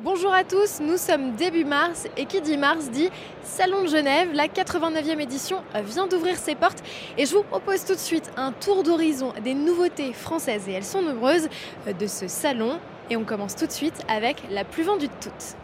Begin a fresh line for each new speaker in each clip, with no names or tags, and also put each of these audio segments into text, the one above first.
Bonjour à tous, nous sommes début mars et qui dit mars dit Salon de Genève, la 89e édition vient d'ouvrir ses portes et je vous propose tout de suite un tour d'horizon des nouveautés françaises et elles sont nombreuses de ce salon et on commence tout de suite avec la plus vendue de toutes.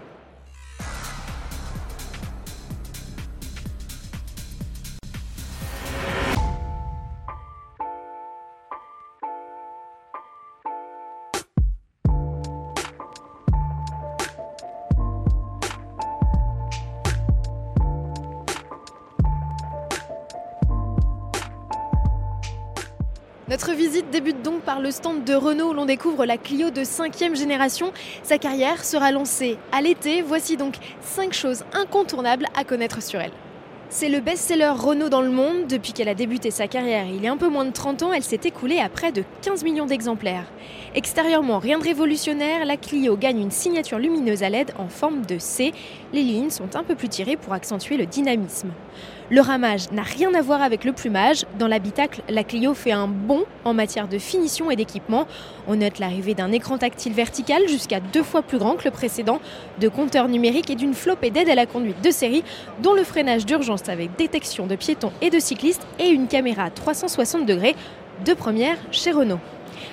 Notre visite débute donc par le stand de Renault où l'on découvre la Clio de 5 génération. Sa carrière sera lancée à l'été. Voici donc 5 choses incontournables à connaître sur elle. C'est le best-seller Renault dans le monde. Depuis qu'elle a débuté sa carrière il y a un peu moins de 30 ans, elle s'est écoulée à près de 15 millions d'exemplaires. Extérieurement, rien de révolutionnaire, la Clio gagne une signature lumineuse à LED en forme de C. Les lignes sont un peu plus tirées pour accentuer le dynamisme. Le ramage n'a rien à voir avec le plumage. Dans l'habitacle, la Clio fait un bond en matière de finition et d'équipement. On note l'arrivée d'un écran tactile vertical jusqu'à deux fois plus grand que le précédent, de compteurs numériques et d'une flopée d'aide à la conduite de série, dont le freinage d'urgence avec détection de piétons et de cyclistes et une caméra 360 degrés de première chez Renault.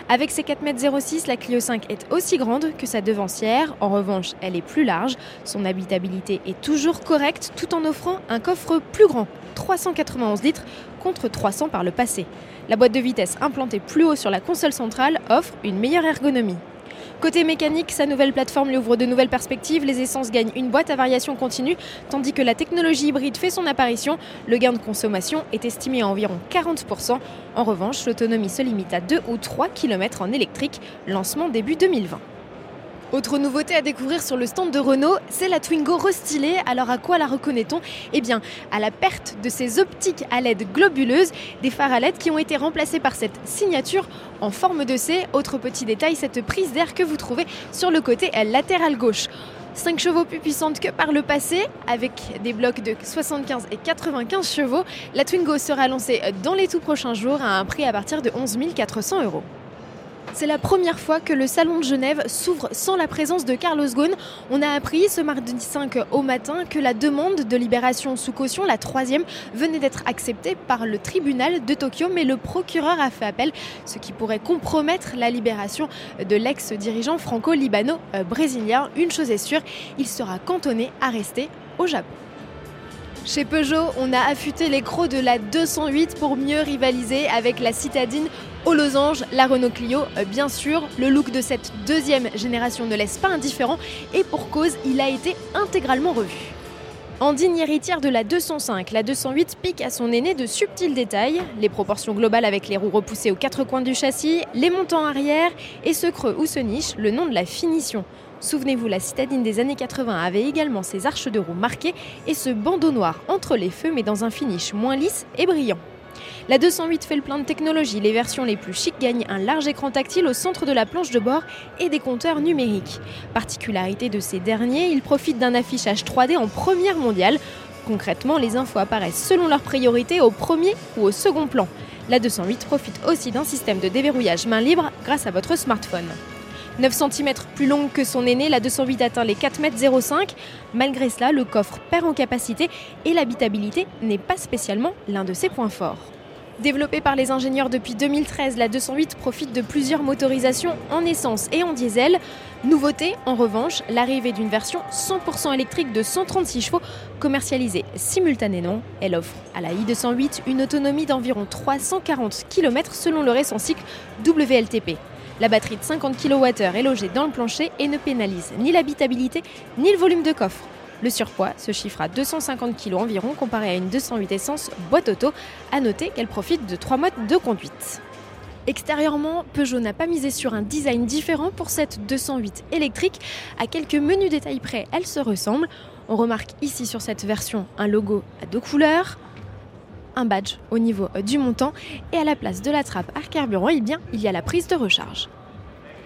Avec ses 4,06 m, la Clio 5 est aussi grande que sa devancière. En revanche, elle est plus large. Son habitabilité est toujours correcte tout en offrant un coffre plus grand, 391 litres contre 300 par le passé. La boîte de vitesse implantée plus haut sur la console centrale offre une meilleure ergonomie. Côté mécanique, sa nouvelle plateforme lui ouvre de nouvelles perspectives. Les essences gagnent une boîte à variation continue, tandis que la technologie hybride fait son apparition. Le gain de consommation est estimé à environ 40%. En revanche, l'autonomie se limite à 2 ou 3 km en électrique. Lancement début 2020. Autre nouveauté à découvrir sur le stand de Renault, c'est la Twingo restylée. Alors à quoi la reconnaît-on? Eh bien, à la perte de ses optiques à LED globuleuses, des phares à LED qui ont été remplacés par cette signature en forme de C. Autre petit détail, cette prise d'air que vous trouvez sur le côté latéral gauche. 5 chevaux plus puissante que par le passé, avec des blocs de 75 et 95 chevaux, la Twingo sera lancée dans les tout prochains jours à un prix à partir de 11 400 euros. C'est la première fois que le Salon de Genève s'ouvre sans la présence de Carlos Ghosn. On a appris ce mardi 5 au matin que la demande de libération sous caution, la troisième, venait d'être acceptée par le tribunal de Tokyo, mais le procureur a fait appel, ce qui pourrait compromettre la libération de l'ex-dirigeant franco-libano-brésilien. Une chose est sûre, il sera cantonné à rester au Japon. Chez Peugeot, on a affûté les crocs de la 208 pour mieux rivaliser avec la citadine aux losanges, la Renault Clio. Euh, bien sûr, le look de cette deuxième génération ne laisse pas indifférent et pour cause, il a été intégralement revu. En digne héritière de la 205, la 208 pique à son aîné de subtils détails, les proportions globales avec les roues repoussées aux quatre coins du châssis, les montants arrière et ce creux ou ce niche, le nom de la finition. Souvenez-vous, la citadine des années 80 avait également ses arches de roues marquées et ce bandeau noir entre les feux mais dans un finish moins lisse et brillant. La 208 fait le plein de technologie. Les versions les plus chics gagnent un large écran tactile au centre de la planche de bord et des compteurs numériques. Particularité de ces derniers, ils profitent d'un affichage 3D en première mondiale. Concrètement, les infos apparaissent selon leur priorité au premier ou au second plan. La 208 profite aussi d'un système de déverrouillage main libre grâce à votre smartphone. 9 cm plus longue que son aîné, la 208 atteint les 4,05 m. Malgré cela, le coffre perd en capacité et l'habitabilité n'est pas spécialement l'un de ses points forts. Développée par les ingénieurs depuis 2013, la 208 profite de plusieurs motorisations en essence et en diesel. Nouveauté, en revanche, l'arrivée d'une version 100% électrique de 136 chevaux commercialisée simultanément. Elle offre à la i208 une autonomie d'environ 340 km selon le récent cycle WLTP. La batterie de 50 kWh est logée dans le plancher et ne pénalise ni l'habitabilité ni le volume de coffre. Le surpoids se chiffre à 250 kg environ comparé à une 208 essence boîte auto. À noter qu'elle profite de trois modes de conduite. Extérieurement, Peugeot n'a pas misé sur un design différent pour cette 208 électrique. À quelques menus détails près, elle se ressemble. On remarque ici sur cette version un logo à deux couleurs, un badge au niveau du montant et à la place de la trappe à carburant, eh il y a la prise de recharge.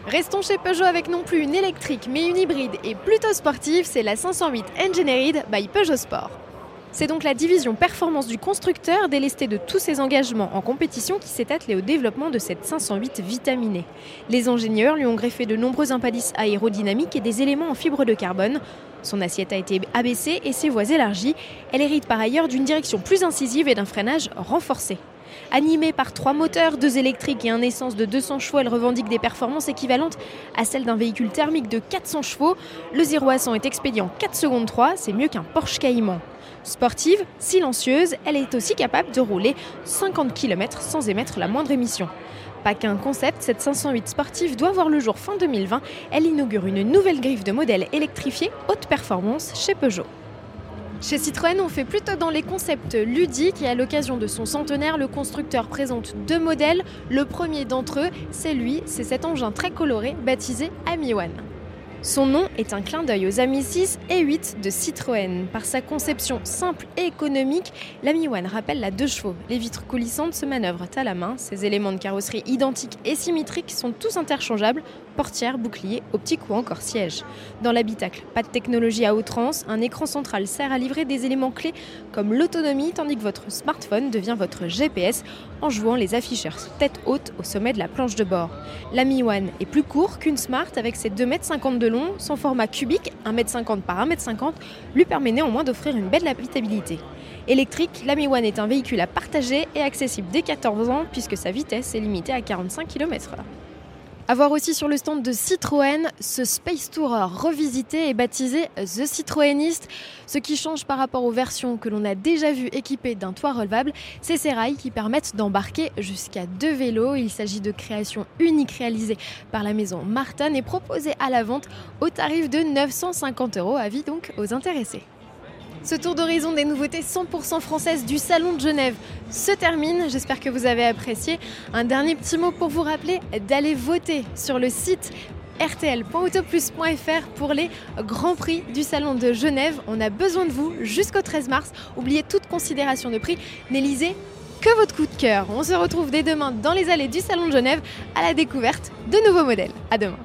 Restons chez Peugeot avec non plus une électrique mais une hybride et plutôt sportive, c'est la 508 Engineered by Peugeot Sport. C'est donc la division performance du constructeur, délestée de tous ses engagements en compétition, qui s'est attelée au développement de cette 508 vitaminée. Les ingénieurs lui ont greffé de nombreux impalices aérodynamiques et des éléments en fibre de carbone. Son assiette a été abaissée et ses voies élargies. Elle hérite par ailleurs d'une direction plus incisive et d'un freinage renforcé. Animée par trois moteurs, deux électriques et un essence de 200 chevaux, elle revendique des performances équivalentes à celles d'un véhicule thermique de 400 chevaux. Le 0 à 100 est expédié en 4 secondes 3, c'est mieux qu'un Porsche Cayman. Sportive, silencieuse, elle est aussi capable de rouler 50 km sans émettre la moindre émission. Pas qu'un concept, cette 508 sportive doit voir le jour fin 2020. Elle inaugure une nouvelle griffe de modèles électrifiés haute performance chez Peugeot. Chez Citroën, on fait plutôt dans les concepts ludiques et à l'occasion de son centenaire, le constructeur présente deux modèles. Le premier d'entre eux, c'est lui, c'est cet engin très coloré baptisé Ami One. Son nom est un clin d'œil aux Ami 6 et 8 de Citroën. Par sa conception simple et économique, l'Ami One rappelle la deux chevaux. Les vitres coulissantes se manœuvrent à la main. Ses éléments de carrosserie identiques et symétriques sont tous interchangeables portière, bouclier, optique ou encore siège. Dans l'habitacle, pas de technologie à outrance, un écran central sert à livrer des éléments clés comme l'autonomie, tandis que votre smartphone devient votre GPS en jouant les afficheurs tête haute au sommet de la planche de bord. La Mi One est plus court qu'une Smart avec ses 2,50 m de long, son format cubique, 1,50 m par 1,50 m, lui permet néanmoins d'offrir une belle habitabilité. Électrique, la Mi One est un véhicule à partager et accessible dès 14 ans puisque sa vitesse est limitée à 45 km/h. A voir aussi sur le stand de Citroën, ce Space Tourer revisité et baptisé The Citroëniste. Ce qui change par rapport aux versions que l'on a déjà vues équipées d'un toit relevable, c'est ces rails qui permettent d'embarquer jusqu'à deux vélos. Il s'agit de créations uniques réalisées par la maison Martin et proposées à la vente au tarif de 950 euros. Avis donc aux intéressés. Ce tour d'horizon des nouveautés 100% françaises du Salon de Genève se termine. J'espère que vous avez apprécié. Un dernier petit mot pour vous rappeler d'aller voter sur le site rtl.autoplus.fr pour les grands prix du Salon de Genève. On a besoin de vous jusqu'au 13 mars. Oubliez toute considération de prix. N'élisez que votre coup de cœur. On se retrouve dès demain dans les allées du Salon de Genève à la découverte de nouveaux modèles. À demain.